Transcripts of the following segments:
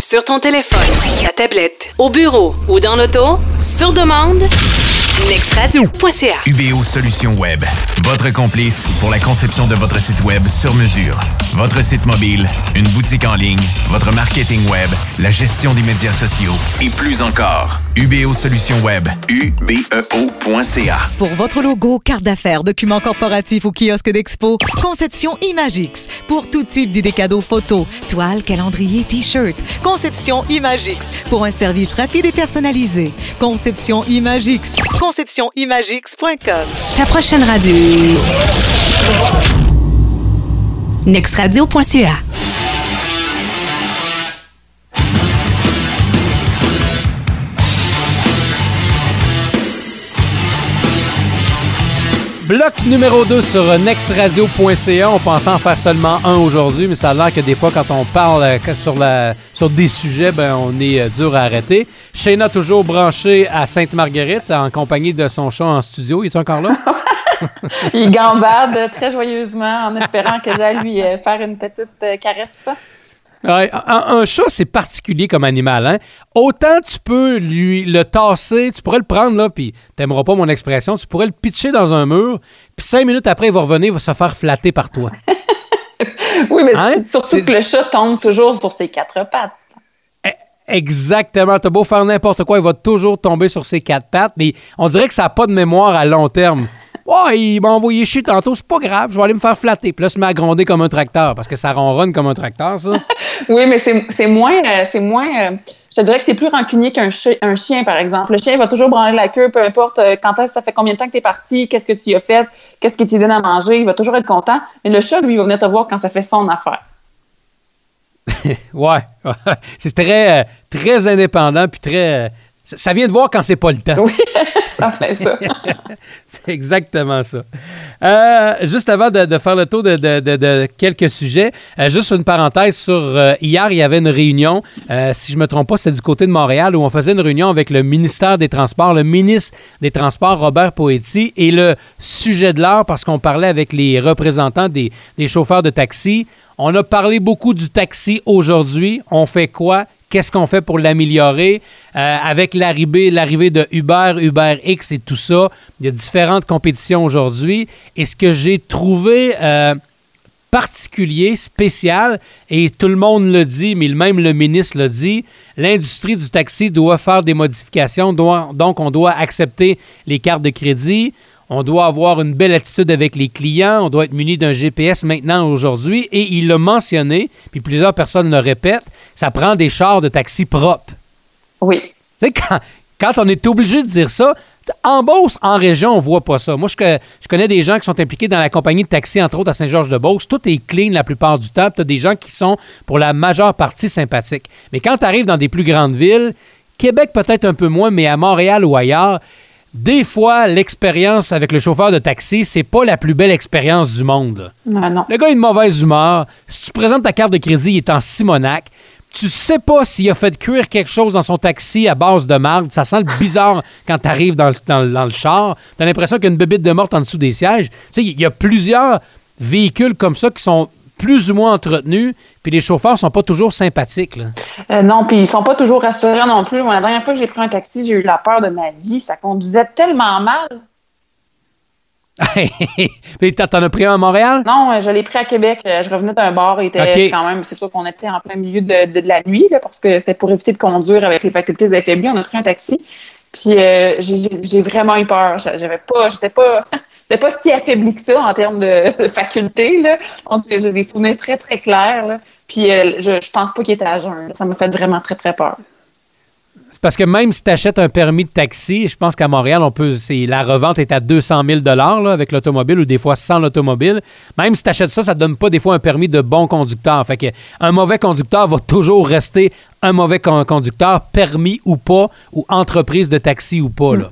Sur ton téléphone, ta tablette, au bureau ou dans l'auto, sur demande, nextradio.ca. UBO Solutions Web, votre complice pour la conception de votre site web sur mesure. Votre site mobile, une boutique en ligne, votre marketing web, la gestion des médias sociaux et plus encore. UBO Solutions Web, ubeo.ca. Pour votre logo, carte d'affaires, documents corporatifs ou kiosque d'expo, conception Imagix. Pour tout type d'idées cadeaux photos, toile, calendrier, t-shirt. Conception Imagix. Pour un service rapide et personnalisé. Conception Imagix. ConceptionImagix.com. Ta prochaine radio. nextradio.ca. Bloc numéro 2 sur nextradio.ca. On pensait en faire seulement un aujourd'hui, mais ça a l'air que des fois, quand on parle euh, sur, des sujets, ben, on est euh, dur à arrêter. Shayna, toujours branché à Sainte-Marguerite, en compagnie de son chat en studio. Il est encore là? Il gambade très joyeusement en espérant que j'aille lui euh, faire une petite caresse. Un, un chat, c'est particulier comme animal. Hein? Autant tu peux lui le tasser, tu pourrais le prendre, là, puis t'aimeras pas mon expression, tu pourrais le pitcher dans un mur, puis cinq minutes après, il va revenir, il va se faire flatter par toi. oui, mais Hein? surtout que le chat tombe toujours sur ses quatre pattes. Eh, Exactement. T'as beau faire n'importe quoi, il va toujours tomber sur ses quatre pattes, mais on dirait que ça n'a pas de mémoire à long terme. Ouais, il m'a envoyé chier tantôt, c'est pas grave, je vais aller me faire flatter. Puis là, se met à gronder comme un tracteur, parce que ça ronronne comme un tracteur, ça. Oui, mais c'est moins, euh, c'est moins. euh, je te dirais que c'est plus rancunier qu'un chi- un chien, par exemple. Le chien il va toujours branler la queue, peu importe euh, quand est-ce, ça fait combien de temps que t'es parti, qu'est-ce que tu y as fait, qu'est-ce que tu donnes à manger, il va toujours être content. Mais le chat, lui, il va venir te voir quand ça fait son affaire. Ouais, c'est très, euh, très indépendant, puis très. Ça- vient de voir quand c'est pas le temps. Oui, ça fait ça. C'est exactement ça. Euh, juste avant de, de faire le tour de, de- de- de quelques sujets, euh, juste une parenthèse sur euh, hier, il y avait une réunion, si je me trompe pas, c'est du côté de Montréal, où on faisait une réunion avec le ministère des Transports, le ministre des Transports, Robert Poetti, et le sujet de l'heure, parce qu'on parlait avec les représentants des, des chauffeurs de taxi. On a parlé beaucoup du taxi aujourd'hui. On fait quoi? Qu'est-ce qu'on fait pour l'améliorer? Euh, avec l'arrivée, l'arrivée de Uber, Uber X et tout ça, il y a différentes compétitions aujourd'hui. Et ce que j'ai trouvé euh, particulier, spécial, et tout le monde le dit, mais même le ministre le dit, l'industrie du taxi doit faire des modifications, donc on doit accepter les cartes de crédit, on doit avoir une belle attitude avec les clients, on doit être muni d'un GPS maintenant aujourd'hui, et il l'a mentionné, puis plusieurs personnes le répètent, ça prend des chars de taxi propres. Oui. Tu sais, quand, quand on est obligé de dire ça, en Beauce, en région, on voit pas ça. Moi, je connais des gens qui sont impliqués dans la compagnie de taxi, entre autres à Saint-Georges-de-Beauce. Tout est clean la plupart du temps. Tu as des gens qui sont, pour la majeure partie, sympathiques. Mais quand tu arrives dans des plus grandes villes, Québec peut-être un peu moins, mais à Montréal ou ailleurs, des fois, l'expérience avec le chauffeur de taxi, c'est pas la plus belle expérience du monde. là. Non, non. Le gars a une mauvaise humeur. Si tu présentes ta carte de crédit, il est en Simonac. Tu sais pas s'il a fait cuire quelque chose dans son taxi à base de marde. Ça sent le bizarre quand tu arrives dans, le- dans dans le char. Tu as l'impression qu'il y a une bébite de morte en dessous des sièges. Tu sais, il y a plusieurs véhicules comme ça qui sont plus ou moins entretenus, puis les chauffeurs sont pas toujours sympathiques. là. Euh, non, puis ils sont pas toujours rassurants non plus. Moi, la dernière fois que j'ai pris un taxi, j'ai eu la peur de ma vie. Ça conduisait tellement mal. puis t'en as pris un à Montréal? Non, euh, je l'ai pris à Québec. Euh, Je revenais d'un bar. Il était quand même, c'est sûr qu'on était en plein milieu de, de- de la nuit, là, parce que c'était pour éviter de conduire avec les facultés affaiblies. On a pris un taxi. Puis euh, j'ai- vraiment eu peur. J'a- J'avais pas, j'étais pas, pas si affaibli que ça en termes de, facultés. Là. J'ai des souvenirs très, très clairs. là. Puis euh, je, je pense pas qu'il était à jeun. Ça m'a fait vraiment très, très peur. C'est parce que même si tu achètes un permis de taxi, je pense qu'à Montréal, on peut, la revente est à 200 000 là, avec l'automobile ou des fois sans l'automobile. Même si tu achètes ça, ça ne donne pas des fois un permis de bon conducteur. Fait que un mauvais conducteur va toujours rester un mauvais con- conducteur, permis ou pas, ou entreprise de taxi ou pas. Là.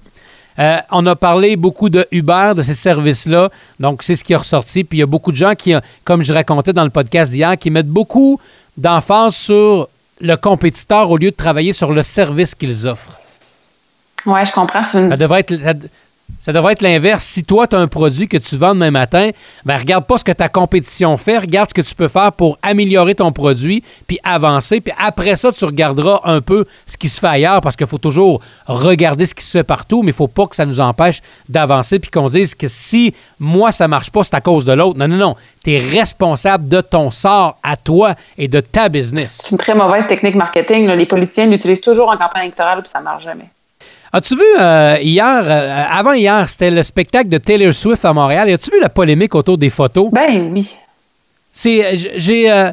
Euh, on a parlé beaucoup de Uber, de ces services-là. Donc, c'est ce qui est ressorti. Puis, il y a beaucoup de gens qui, euh, comme je racontais dans le podcast d'hier, qui mettent beaucoup d'emphase sur le compétiteur au lieu de travailler sur le service qu'ils offrent. Ouais, je comprends. Une- Ça devrait être, ça, Ça devrait être l'inverse. Si toi, tu as un produit que tu vends demain matin, ben regarde pas ce que ta compétition fait, regarde ce que tu peux faire pour améliorer ton produit, puis avancer. Puis après ça, tu regarderas un peu ce qui se fait ailleurs, parce qu'il faut toujours regarder ce qui se fait partout, mais il faut pas que ça nous empêche d'avancer, puis qu'on dise que si moi, ça marche pas, c'est à cause de l'autre. Non, non, non. Tu es responsable de ton sort à toi et de ta business. C'est une très mauvaise technique marketing. Les politiciens l'utilisent toujours en campagne électorale, puis ça marche jamais. As-tu vu euh, hier, euh, avant hier, c'était le spectacle de Taylor Swift à Montréal. As-tu vu la polémique autour des photos? Ben oui. C'est, j- j'ai, euh,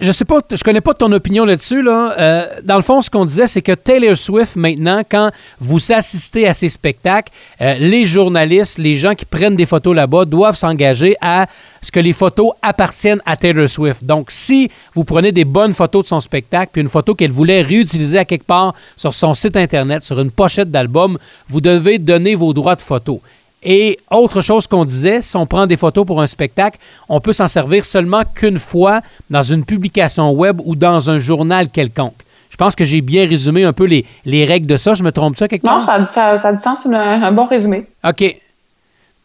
je sais pas, je connais pas ton opinion là-dessus là. Euh, dans le fond, ce qu'on disait, c'est que Taylor Swift maintenant, quand vous assistez à ses spectacles, euh, les journalistes, les gens qui prennent des photos là-bas doivent s'engager à ce que les photos appartiennent à Taylor Swift. Donc, si vous prenez des bonnes photos de son spectacle, puis une photo qu'elle voulait réutiliser à quelque part sur son site internet, sur une pochette d'album, vous devez donner vos droits de photo. Et autre chose qu'on disait, si on prend des photos pour un spectacle, on peut s'en servir seulement qu'une fois dans une publication web ou dans un journal quelconque. Je pense que j'ai bien résumé un peu les, les règles de ça. Je me trompe-tu quelque Non, part? ça a, du- ça, ça a du sens, c'est un, un bon résumé. OK.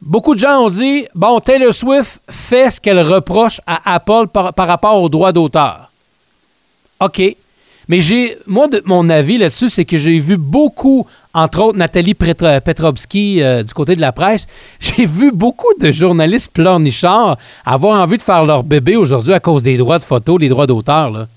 Beaucoup de gens ont dit, bon, Taylor Swift fait ce qu'elle reproche à Apple par, par rapport aux droits d'auteur. OK. Mais j'ai, moi, de, mon avis là-dessus, c'est que j'ai vu beaucoup, entre autres Nathalie Petrovski euh, du côté de la presse, j'ai vu beaucoup de journalistes pleurnichards avoir envie de faire leur bébé aujourd'hui à cause des droits de photo, les droits d'auteur.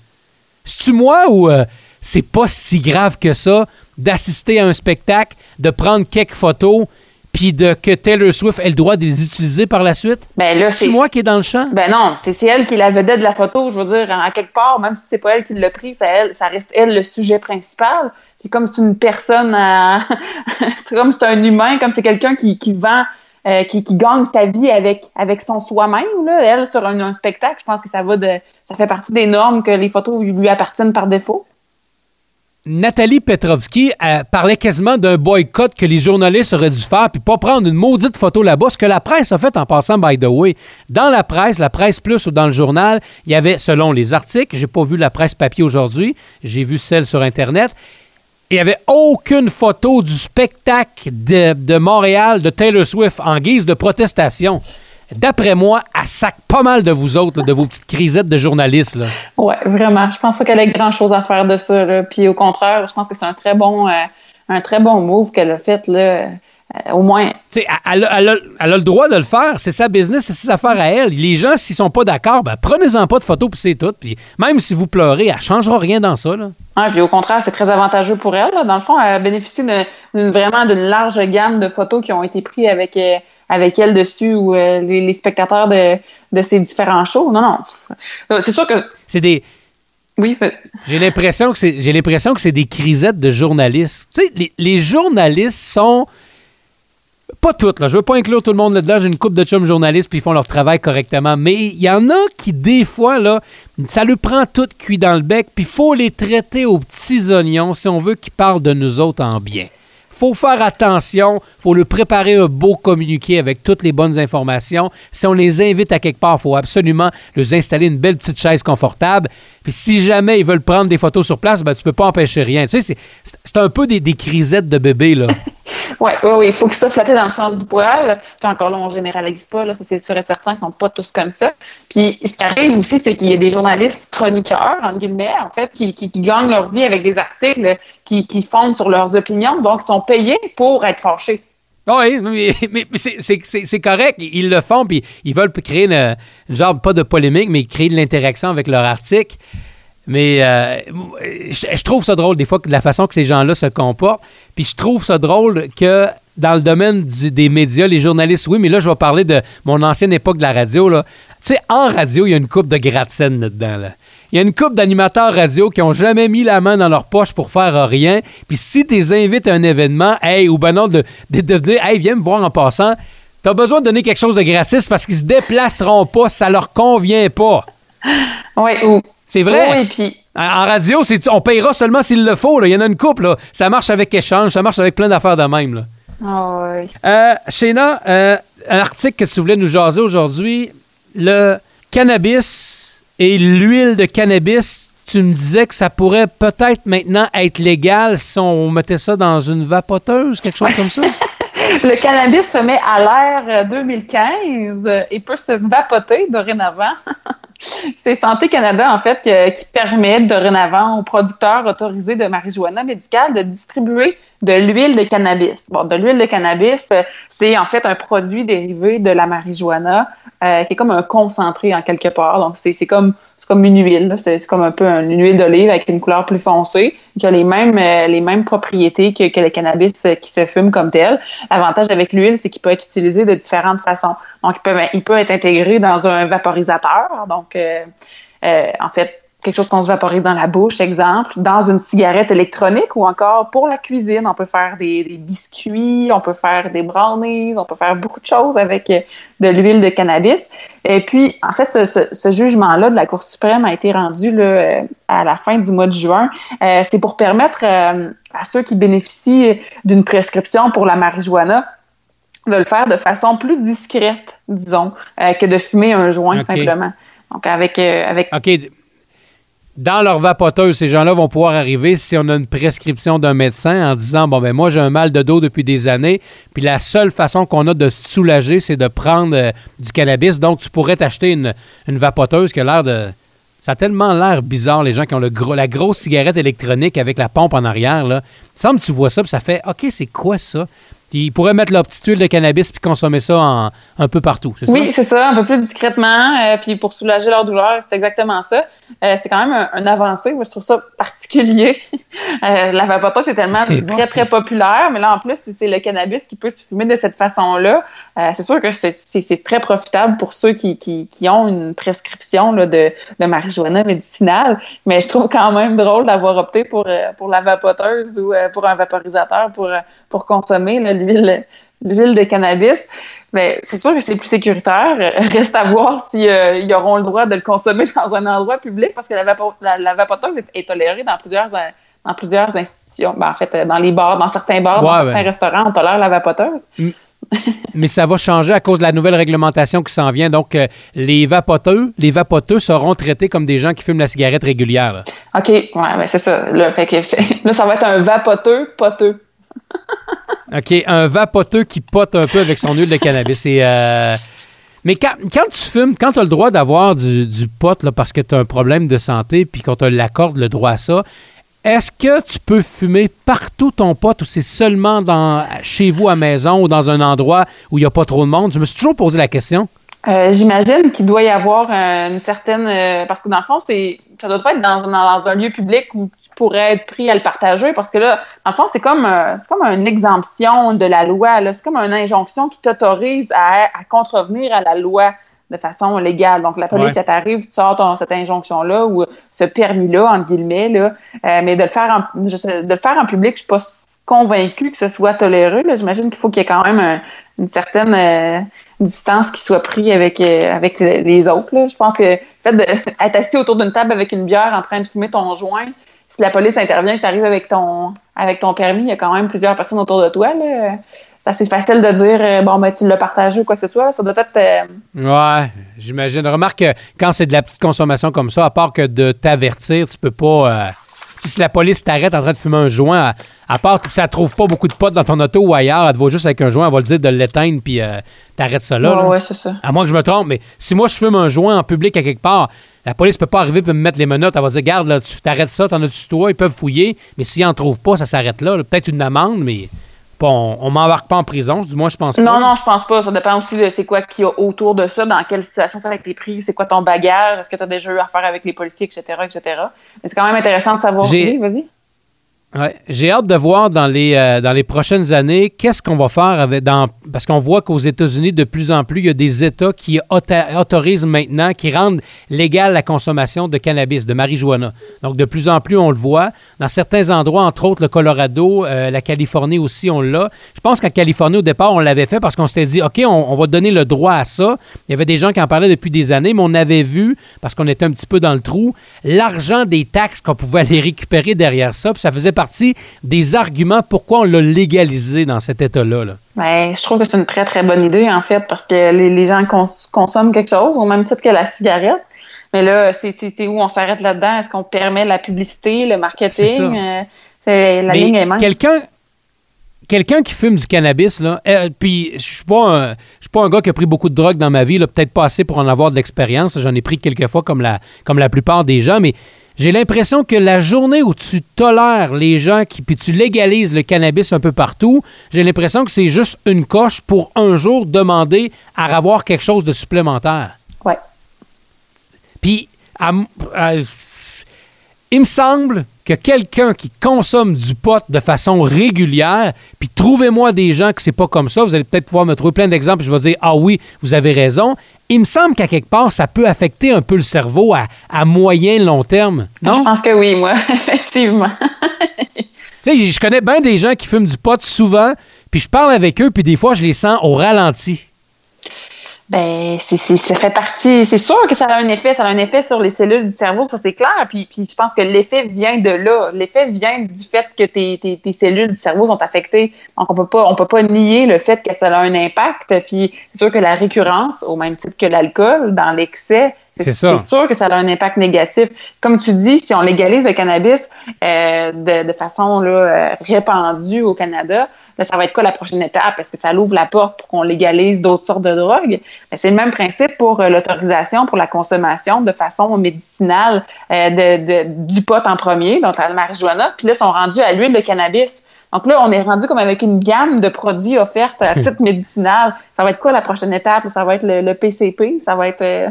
C'est-tu moi ou euh, c'est pas si grave que ça d'assister à un spectacle, de prendre quelques photos, puis de que Taylor Swift ait le droit de les utiliser par la suite? Ben là, C'est moi qui est dans le champ? Ben non, c'est elle qui est la vedette de la photo, je veux dire, à quelque part, même si c'est pas elle qui l'a pris, ça, elle, ça reste elle le sujet principal. Puis comme c'est une personne, à- c'est comme c'est un humain, comme c'est quelqu'un qui, qui vend, euh, qui, qui gagne sa vie avec, avec son soi-même, elle, sur un, un spectacle, je pense que ça va de, ça fait partie des normes que les photos lui appartiennent par défaut. Nathalie Petrovski parlait quasiment d'un boycott que les journalistes auraient dû faire puis pas prendre une maudite photo là-bas. Ce que la presse a fait en passant, by the way. Dans la presse, la presse plus ou dans le journal, il y avait, selon les articles, j'ai pas vu la presse papier aujourd'hui, j'ai vu celle sur Internet, il n'y avait aucune photo du spectacle de Montréal de Taylor Swift en guise de protestation. D'après moi, elle sac pas mal de vous autres, là, de vos petites crisettes de journalistes. Là. Ouais, vraiment. Je pense pas qu'elle ait grand chose à faire de ça. Là. Puis au contraire, je pense que c'est un très bon, euh, un très bon move qu'elle a fait là. Euh, au moins, Tu sais, elle, a- elle a, elle a le droit de le faire. C'est sa business, c'est ses affaires à elle. Les gens, s'ils sont pas d'accord, ben, prenez-en pas de photos, puis c'est tout. Puis même si vous pleurez, elle changera rien dans ça. Là. Ouais, puis au contraire, c'est très avantageux pour elle. là. Dans le fond, elle bénéficie de, vraiment d'une large gamme de photos qui ont été prises avec, euh, avec elle dessus ou euh, les, les spectateurs de, de ces différents shows. Non, non. Euh, C'est sûr que C'est des. oui, fait- J'ai l'impression que c'est. J'ai l'impression que c'est des crisettes de journalistes. Tu sais, les, les journalistes sont. Pas toutes, là. Je veux pas inclure tout le monde là-dedans. J'ai une couple de chums journalistes, puis ils font leur travail correctement. Mais il y en a qui, des fois, là, ça le prend tout cuit dans le bec, puis il faut les traiter aux petits oignons si on veut qu'ils parlent de nous autres en bien. Faut faire attention, faut le préparer un beau communiqué avec toutes les bonnes informations. Si on les invite à quelque part, faut absolument leur installer une belle petite chaise confortable. Puis si jamais ils veulent prendre des photos sur place, ben, tu peux pas empêcher rien. Tu sais, c'est un peu des, des crisettes de bébé, là. Ouais, ouais, ouais, il faut qu'ils soient flattés dans le sens du poil. Puis encore là, on généralise pas, là, ça c'est sûr et certain, ils sont pas tous comme ça. Puis ce qui arrive aussi, c'est qu'il y a des journalistes chroniqueurs, entre guillemets, en fait, qui, qui, gagnent leur vie avec des articles qui, qui fondent sur leurs opinions, donc ils sont payés pour être fâchés. Ah Oui, mais, mais- c'est- correct. Ils le font, puis ils veulent créer une genre, pas de polémique, mais créer de l'interaction avec leur article. Mais euh, je, trouve ça drôle, des fois, la façon que ces gens-là se comportent. Puis je trouve ça drôle que dans le domaine des médias, les journalistes, oui, mais là, je vais parler de mon ancienne époque de la radio. Là. Tu sais, en radio, il y a une coupe de gratte-scène là-dedans. Là. Il y a une coupe d'animateurs radio qui ont jamais mis la main dans leur poche pour faire rien. Puis si tu les invites à un événement, hey, ou ben non, de dire, hey, viens me voir en passant, t'as besoin de donner quelque chose de gratis parce qu'ils se déplaceront pas, ça leur convient pas. Oui, ou. C'est vrai? Oui, puis. En radio, on payera seulement s'il le faut. là. Il y en a une coupe. Là. Ça marche avec échange, ça marche avec plein d'affaires de même. Là. Ah ouais. Euh, Shayna, euh, un article que tu voulais nous jaser aujourd'hui, le cannabis et l'huile de cannabis, tu me disais que ça pourrait peut-être maintenant être légal si on mettait ça dans une vapoteuse, quelque chose comme ça? le cannabis se met à l'ère 2015 et peut se vapoter dorénavant. C'est Santé Canada, en fait, qui permet dorénavant aux producteurs autorisés de marijuana médicale de distribuer de l'huile de cannabis. Bon, de l'huile de cannabis, c'est en fait un produit dérivé de la marijuana euh, qui est comme un concentré en quelque part. Donc, c'est comme comme une huile. C'est comme un peu une huile d'olive avec une couleur plus foncée, qui a les mêmes, euh, les mêmes propriétés que, que, le cannabis euh, qui se fume comme tel. L'avantage avec l'huile, c'est qu'il peut être utilisé de différentes façons. Donc, il peut, il peut être intégré dans un vaporisateur. Donc, euh, en fait, quelque chose qu'on se vaporise dans la bouche, exemple, dans une cigarette électronique ou encore pour la cuisine. On peut faire des, biscuits, on peut faire des brownies, on peut faire beaucoup de choses avec euh, de l'huile de cannabis. Et puis, en fait, ce, jugement-là de la Cour suprême a été rendu là, euh, à la fin du mois de juin. Euh, c'est pour permettre à ceux qui bénéficient d'une prescription pour la marijuana de le faire de façon plus discrète, disons, que de fumer un joint simplement. Donc, avec, avec dans leur vapoteuse, ces gens-là vont pouvoir arriver si on a une prescription d'un médecin en disant Bon, ben moi, j'ai un mal de dos depuis des années, puis la seule façon qu'on a de se soulager, c'est de prendre euh, du cannabis. Donc, tu pourrais t'acheter une, une vapoteuse qui a l'air de. Ça a tellement l'air bizarre, les gens qui ont le gros, la grosse cigarette électronique avec la pompe en arrière. Là. Il semble que tu vois ça, puis ça fait OK, c'est quoi ça? Ils pourraient mettre leur petite huile de cannabis puis consommer ça un peu partout, c'est ça? Oui, c'est ça, un peu plus discrètement, euh, puis pour soulager leur douleur, c'est exactement ça. Euh, c'est quand même un, avancé. Moi, je trouve ça particulier. euh, la vapoteuse, c'est tellement très, très populaire, mais là, en plus, c'est le cannabis qui peut se fumer de cette façon-là. Euh, c'est sûr que c'est très profitable pour ceux qui, qui, qui ont une prescription là, de, de marijuana médicinale, mais je trouve quand même drôle d'avoir opté pour, pour la vapoteuse ou pour un vaporisateur pour, pour consommer l'huile l'huile de cannabis. Mais c'est sûr que c'est plus sécuritaire. Reste à voir s'ils si, euh, auront le droit de le consommer dans un endroit public parce que la, la, vapoteuse est, tolérée dans plusieurs, dans plusieurs institutions. Ben, en fait, dans les bars, dans certains bars, dans certains restaurants, on tolère la vapoteuse. Mm. Mais ça va changer à cause de la nouvelle réglementation qui s'en vient. Donc, euh, les vapoteux, les vapoteux seront traités comme des gens qui fument la cigarette régulière. OK, ouais, ben c'est ça. Là, fait que, là, ça va être un vapoteux poteux. OK, un vapoteux qui pote un peu avec son huile de cannabis. Euh, mais quand, tu fumes, quand tu as le droit d'avoir du, pot là, parce que tu as un problème de santé puis qu'on te l'accorde le droit à ça, est-ce que tu peux fumer partout ton pot ou c'est seulement dans, chez vous à maison ou dans un endroit où il n'y a pas trop de monde? Je me suis toujours posé la question. Euh, j'imagine qu'il doit y avoir une certaine. Euh, parce que dans le fond, c'est ça doit pas être dans, dans, un lieu public où tu pourrais être pris à le partager parce que là, dans le fond, c'est comme, euh, c'est comme une exemption de la loi. C'est comme une injonction qui t'autorise à, à, contrevenir à la loi de façon légale. Donc, la police, ouais. t'arrive, tu sors cette injonction-là ou ce permis-là, en guillemets, là, mais de le faire en, de le faire en public, je suis pas convaincue que ce soit toléré. J'imagine qu'il faut qu'il y ait quand même une certaine distance qui soit pris avec, euh, avec les autres. Je pense que le fait d'être assis autour d'une table avec une bière en train de fumer ton joint, si la police intervient et tu arrives avec ton, avec ton permis, il y a quand même plusieurs personnes autour de toi. C'est facile de dire euh, bon ben tu l'as partagé ou quoi que ce soit. Ça doit être. Euh, ouais, j'imagine. Remarque que quand c'est de la petite consommation comme ça, à part que de t'avertir, tu peux pas si la police t'arrête en train de fumer un joint, à, part que ça trouve pas beaucoup de potes dans ton auto ou ailleurs, elle te voit juste avec un joint, elle va le dire de l'éteindre puis euh, t'arrêtes ça là. Ouais, c'est ça. À moins que je me trompe, mais si moi je fume un joint en public à quelque part, la police peut pas arriver et me mettre les menottes. Elle va dire Garde, là, tu t'arrêtes ça, t'en as-tu toi, ils peuvent fouiller, mais s'ils en trouvent pas, ça s'arrête là. Peut-être une amende, mais Bon, on m'embarque pas en prison, du moins je pense pas. Non, non, je pense pas. Ça dépend aussi de c'est quoi qu'il y a autour de ça, dans quelle situation ça a été pris, c'est quoi ton bagage, est-ce que tu as déjà eu affaire avec les policiers, etc., etc. Mais c'est quand même intéressant de savoir. Oui, vas-y. Ouais. J'ai hâte de voir dans les, euh, dans les prochaines années qu'est-ce qu'on va faire avec dans parce qu'on voit qu'aux États-Unis de plus en plus il y a des États qui autorisent maintenant qui rendent légale la consommation de cannabis, de marijuana. Donc de plus en plus on le voit dans certains endroits entre autres le Colorado, euh, la Californie aussi on l'a. Je pense qu'en Californie au départ on l'avait fait parce qu'on s'était dit OK, on, on, va donner le droit à ça. Il y avait des gens qui en parlaient depuis des années mais on avait vu parce qu'on était un petit peu dans le trou l'argent des taxes qu'on pouvait aller récupérer derrière ça, puis ça faisait partie des arguments pourquoi on l'a légalisé dans cet état-là. Là. Ben, je trouve que c'est une très, très bonne idée, en fait, parce que les, gens consomment quelque chose au même titre que la cigarette. Mais là, c'est où on s'arrête là-dedans? Est-ce qu'on permet la publicité, le marketing? Euh, la ligne est. Quelqu'un quelqu'un qui fume du cannabis, là, euh, puis je suis pas un, pas un gars qui a pris beaucoup de drogue dans ma vie, peut-être pas assez pour en avoir de l'expérience. J'en ai pris quelques fois comme la, comme la plupart des gens, mais j'ai l'impression que la journée où tu tolères les gens qui, puis tu légalises le cannabis un peu partout, j'ai l'impression que c'est juste une coche pour un jour demander à avoir quelque chose de supplémentaire. Ouais. Puis, à- à- il me semble que quelqu'un qui consomme du pot de façon régulière, puis trouvez-moi des gens que c'est pas comme ça, vous allez peut-être pouvoir me trouver plein d'exemples, je vais dire ah oui, vous avez raison. Il me semble qu'à quelque part, ça peut affecter un peu le cerveau à, à moyen long terme, Je non? pense que oui, moi, effectivement. Tu sais, je connais bien des gens qui fument du pot souvent, puis je parle avec eux, puis des fois, je les sens au ralenti. Ben, c'est, c'est- ça fait partie. C'est sûr que ça a un effet. Ça a un effet sur les cellules du cerveau, ça c'est clair. Puis, puis je pense que l'effet vient de là. L'effet vient du fait que tes, tes, tes cellules du cerveau sont affectées. Donc on peut pas, on peut pas nier le fait que ça a un impact. Puis c'est sûr que la récurrence, au même titre que l'alcool, dans l'excès, C'est sûr que ça a un impact négatif. Comme tu dis, si on légalise le cannabis euh, de, de façon là, euh, répandue au Canada, là, ça va être quoi la prochaine étape? Est-ce que ça l'ouvre la porte pour qu'on légalise d'autres sortes de drogues? Mais c'est le même principe pour euh, l'autorisation pour la consommation de façon médicinale euh, de, de- du pot en premier, donc la marijuana. Puis là, ils sont rendus à l'huile de cannabis. Donc là, on est rendu comme avec une gamme de produits offertes à titre médicinal. Ça va être quoi la prochaine étape? Ça va être le, le PCP? Ça va être... euh,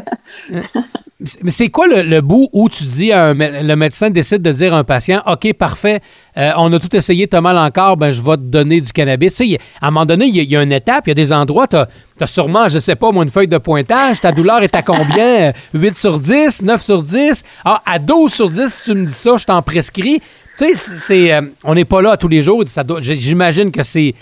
Mais c'est quoi le, le bout où tu dis un le médecin décide de dire à un patient OK, parfait, euh, on a tout essayé, t'as mal encore, ben je vais te donner du cannabis. Tu sais, à un moment donné, il y, a- il y a une étape, il y a des endroits, tu as, sûrement, je sais pas, moi, une feuille de pointage, ta douleur est à combien? 8 sur 10, 9 sur 10 Ah, à 12 sur 10, si tu me dis ça, je t'en prescris. Tu sais, euh, on n'est pas là tous les jours. J'imagine que c'est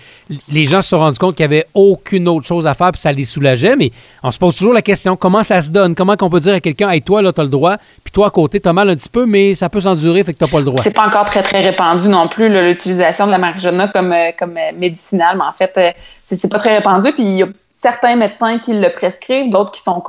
les gens se sont rendus compte qu'il n'y avait aucune autre chose à faire puis ça les soulageait. Mais on se pose toujours la question comment ça se donne? Comment qu'on peut dire à quelqu'un Hey, toi, là, tu as le droit, puis toi, à côté, tu as mal un petit peu, mais ça peut s'endurer, fait que tu n'as pas le droit. C'est pas encore très, très répandu non plus, l'utilisation de la marijuana comme, euh, comme euh, médicinale. Mais en fait, c'est c'est pas très répandu. Puis il certains médecins qui le prescrivent, d'autres qui sont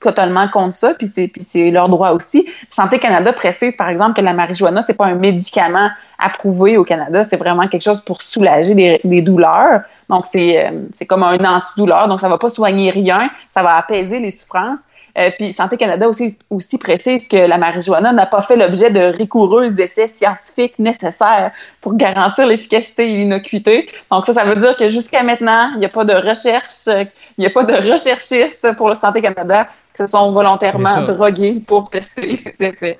totalement contre ça. Puis c'est leur droit aussi. Santé Canada précise, par exemple, que la marijuana, c'est pas un médicament approuvé au Canada. C'est vraiment quelque chose pour soulager des, douleurs. Donc, c'est euh, c'est comme un antidouleur. Donc, ça va pas soigner rien. Ça va apaiser les souffrances. Euh, puis Santé Canada aussi, aussi précise que la marijuana n'a pas fait l'objet de rigoureux essais scientifiques nécessaires pour garantir l'efficacité et l'innocuité. Donc ça, ça veut dire que jusqu'à maintenant, il n'y a pas de recherche, euh, il n'y a pas de recherchistes pour le Santé Canada qui se sont volontairement ça. drogués pour tester les effets.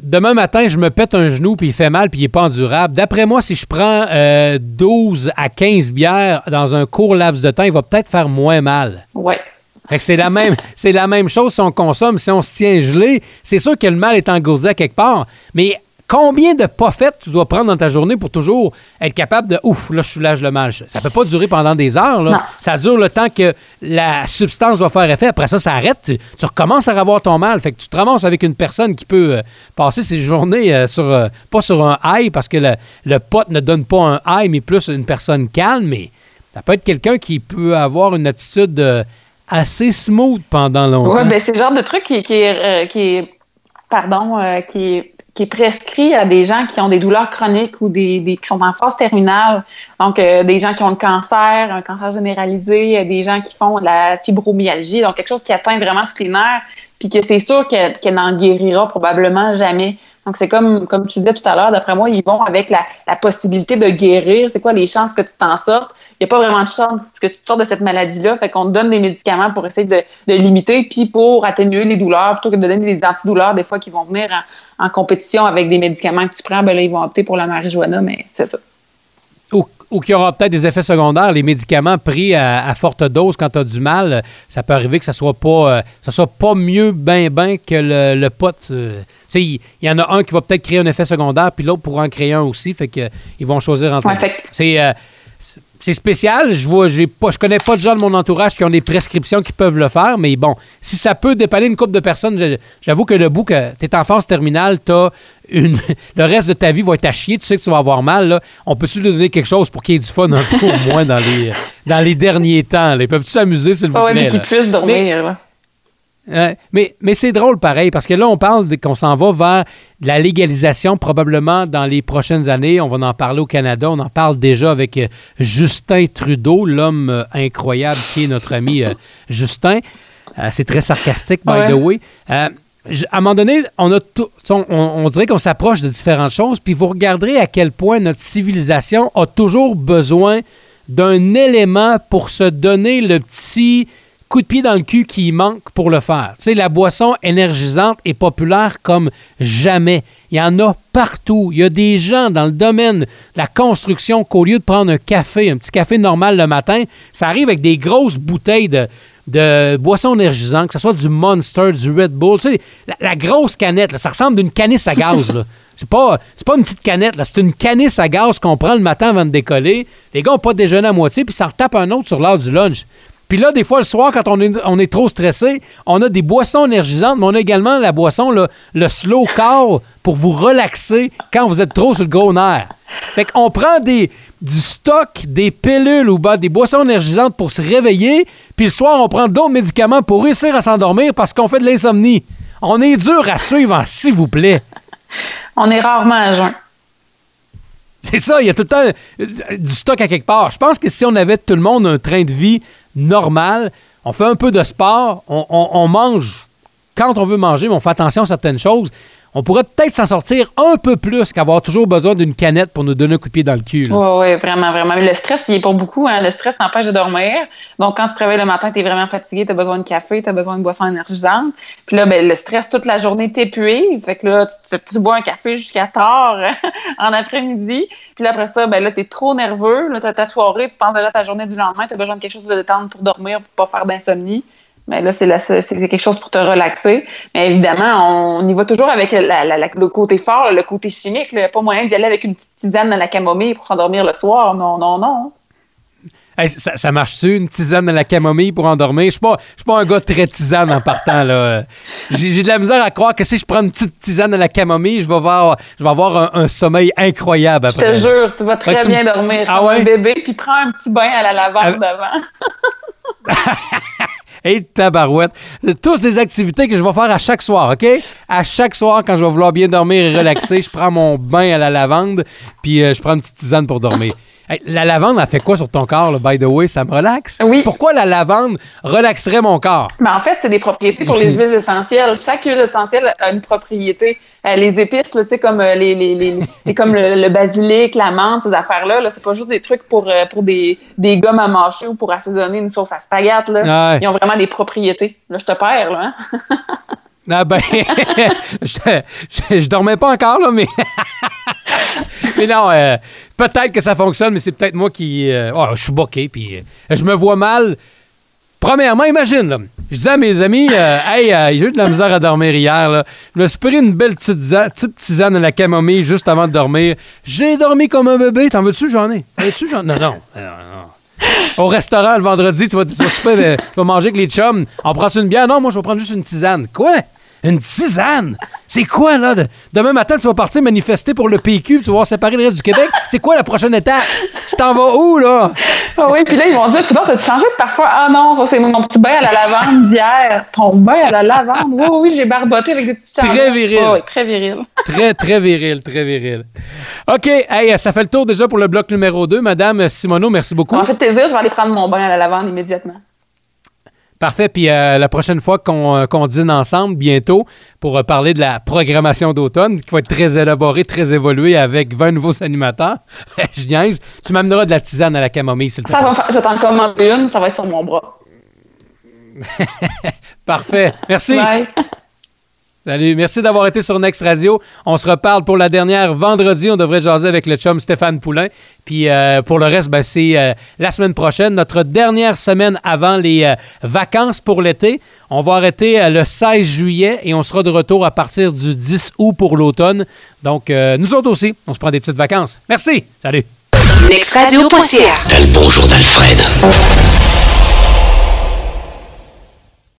Demain matin, je me pète un genou, puis il fait mal, puis il n'est pas endurable. D'après moi, si je prends euh, 12 à 15 bières dans un court laps de temps, il va peut-être faire moins mal. Ouais. C'est la même, c'est la même chose si on consomme, si on se tient gelé. C'est sûr que le mal est engourdi à quelque part, mais combien de poffettes tu dois prendre dans ta journée pour toujours être capable de ouf, là je soulage le mal. Ça peut pas durer pendant des heures là. Ça dure le temps que la substance va faire effet. Après ça, ça arrête. Tu, tu recommences à avoir ton mal. Fait que tu te ramasses avec une personne qui peut euh, passer ses journées euh, sur euh, pas sur un high parce que le, le pot ne donne pas un high, mais plus une personne calme. Mais ça peut être quelqu'un qui peut avoir une attitude assez smooth pendant longtemps. Ouais, ben c'est le genre de truc qui, qui est, euh, qui pardon, euh, qui qui est prescrit à des gens qui ont des douleurs chroniques ou des, des- qui sont en phase terminale. Donc, euh, des gens qui ont le cancer, un cancer généralisé, des gens qui font de la fibromyalgie, donc quelque chose qui atteint vraiment tous les puis que c'est sûr qu'elle qu'elle n'en guérira probablement jamais. Donc, c'est comme, tu disais tout à l'heure, d'après moi, ils vont avec la, possibilité de guérir. C'est quoi les chances que tu t'en sortes? Il n'y a pas vraiment de chance que tu te sortes de cette maladie-là. Fait qu'on te donne des médicaments pour essayer de, de limiter, puis pour atténuer les douleurs, plutôt que de donner des antidouleurs, des fois, qui vont venir en, en compétition avec des médicaments que tu prends, ben là, ils vont opter pour la marijuana, mais c'est ça. Ou, ou qu'il y aura peut-être des effets secondaires. Les médicaments pris à, à forte dose quand tu as du mal, ça peut arriver que ça soit pas, euh, ça soit pas mieux ben ben que le, le pot. euh. Tu sais, il y, en a un qui va peut-être créer un effet secondaire, puis l'autre pourra en créer un aussi. Fait que euh, ils vont choisir entre Ouais, C'est euh, c'est- spécial. Je vois, j'ai pas, je connais pas de gens de mon entourage qui ont des prescriptions qui peuvent le faire, mais bon, si ça peut dépanner une couple de personnes, j'avoue que le bout que tu es en phase terminale, t'as une, le reste de ta vie va être à chier, tu sais que tu vas avoir mal. Là. On peut-tu lui donner quelque chose pour qu'il y ait du fun un peu au moins dans les, dans les derniers temps? là? Ils peuvent-tu s'amuser, s'il vous Ah ouais, plaît? mais qu'ils là? puissent dormir. là. Euh, mais mais c'est drôle pareil, parce que là, on parle qu'on s'en va vers la légalisation probablement dans les prochaines années. On va en parler au Canada. On en parle déjà avec euh, Justin Trudeau, l'homme euh, incroyable qui est notre ami euh, Justin. Euh, c'est très sarcastique, by Ouais. the way. À un moment donné, on, a tout- on dirait qu'on s'approche de différentes choses, puis vous regarderez à quel point notre civilisation a toujours besoin d'un élément pour se donner le petit coup de pied dans le cul qui manque pour le faire. Tu sais, la boisson énergisante est populaire comme jamais. Il y en a partout. Il y a des gens dans le domaine de la construction qu'au lieu de prendre un café, un petit café normal le matin, ça arrive avec des grosses bouteilles de, de boissons énergisantes, que ce soit du Monster, du Red Bull. Tu sais, la, la grosse canette, là, ça ressemble d'une canisse à gaz. là. C'est pas, c'est pas une petite canette, là, c'est une canisse à gaz qu'on prend le matin avant de décoller. Les gars n'ont pas déjeuné à moitié, puis ça retape un autre sur l'heure du lunch. Puis là, des fois, le soir, quand on est, on est trop stressé, on a des boissons énergisantes, mais on a également la boisson, là, le slow car, pour vous relaxer quand vous êtes trop sur le gros nerf. Fait qu'on prend des, du stock, des pilules ou ben, des boissons énergisantes pour se réveiller, puis le soir, on prend d'autres médicaments pour réussir à s'endormir parce qu'on fait de l'insomnie. On est dur à suivre, hein, s'il vous plaît. On est rarement à jeun. C'est ça, il y a tout le temps euh, du stock à quelque part. Je pense que si on avait tout le monde un train de vie normal, on fait un peu de sport, on, mange quand on veut manger, mais on fait attention à certaines choses, on pourrait peut-être s'en sortir un peu plus qu'avoir toujours besoin d'une canette pour nous donner un coup de pied dans le cul. Oui, oui, vraiment, vraiment. Le stress, il est pour beaucoup. Hein. Le stress t'empêche de dormir. Donc, quand tu te réveilles le matin, tu es vraiment fatigué, tu as besoin de café, tu as besoin de boissons énergisantes. Puis là, ben, le stress, toute la journée t'épuise. Fait que là, tu, bois un café jusqu'à tard en après-midi. Puis là, après ça, ben là, tu es trop nerveux. Là, tu as ta soirée, tu penses déjà à ta journée du lendemain, tu as besoin de quelque chose de détente pour dormir, pour pas faire d'insomnie. Mais là, c'est la- c'est c'est quelque chose pour te relaxer. Mais évidemment, on y va toujours avec la- la- la- le côté fort, là, le côté chimique. Il n'y a pas moyen d'y aller avec une petite tisane dans la camomille pour s'endormir le soir. Non, non, non. Hey, ça, ça marche-tu, une tisane de la camomille pour endormir? Je suis pas, je suis pas un gars très tisane en partant. là. J'ai j'ai de la misère à croire que si je prends une petite tisane de la camomille, je vais avoir, je vais avoir un, un sommeil incroyable Je après. te jure, tu vas très tu bien dormir Ah ouais? un bébé, puis prends un petit bain à la lavande Ah- avant. Hey, tabarouette. Tous des activités que je vais faire à chaque soir, OK? À chaque soir, quand je vais vouloir bien dormir et relaxer, je prends mon bain à la lavande, puis euh, je prends une petite tisane pour dormir. Hey, la lavande, elle fait quoi sur ton corps, là, by the way? Ça me relaxe? Oui. Pourquoi la lavande relaxerait mon corps? Mais en fait, c'est des propriétés pour les huiles essentielles. Chaque huile essentielle a une propriété. Euh, les épices, là, tu sais, comme euh, les, les, les, les- comme le, le basilic, la menthe, ces affaires-là, là, c'est pas juste des trucs pour, euh, pour des, des gommes à mâcher ou pour assaisonner une sauce à spaghetti. Là. Ouais. Ils ont vraiment des propriétés. Là, je te perds, là. Hein? Ah ben, je, dormais pas encore, là, mais... mais non, euh, peut-être que ça fonctionne, mais c'est peut-être moi qui... euh, oh, je suis boqué, puis euh, je me vois mal. Premièrement, imagine, là, je disais à mes amis, hey, j'ai eu de la misère à dormir hier, là. Je me suis pris une belle petite, tisane à la camomille juste avant de dormir. J'ai dormi comme un bébé. T'en veux-tu? J'en ai? Non, non. Au restaurant, le vendredi, tu vas, euh, tu vas manger avec les chums. On prend une bière? Non, moi, je vais prendre juste une tisane. Quoi? Une tisane? C'est quoi, là? De- Demain matin, tu vas partir manifester pour le PQ, puis tu vas voir séparer le reste du Québec. C'est quoi la prochaine étape? Tu t'en vas où, là? Ah oui, puis là, ils vont dire, putain, t'as-tu changé de parfum? Ah non, c'est mon petit bain à la lavande d'hier. Ton bain à la lavande? Oui, oui, j'ai barboté avec des petits Très viril. Oui, très viril. Très, très viril, très viril. OK, hey, ça fait le tour déjà pour le bloc numéro 2. Madame Simoneau, merci beaucoup. Ça m'a fait plaisir, je vais aller prendre mon bain à la lavande immédiatement. Parfait. Puis euh, la prochaine fois qu'on euh, qu'on dîne ensemble, bientôt, pour euh, parler de la programmation d'automne, qui va être très élaborée, très évoluée avec 20 nouveaux animateurs, je niaise, tu m'amèneras de la tisane à la camomille, s'il te Ça plaît. je vais t'en commander une, ça va être sur mon bras. Parfait. Merci. Bye. Salut. Merci d'avoir été sur Next Radio. On se reparle pour la dernière vendredi. On devrait jaser avec le chum Stéphane Poulain. Puis euh, pour le reste, ben, c'est euh, la semaine prochaine, notre dernière semaine avant les euh, vacances pour l'été. On va arrêter euh, le 16 juillet et on sera de retour à partir du 10 août pour l'automne. Donc, euh, nous autres aussi, on se prend des petites vacances. Merci. Salut. nextradio.ca. T'as le bonjour d'Alfred.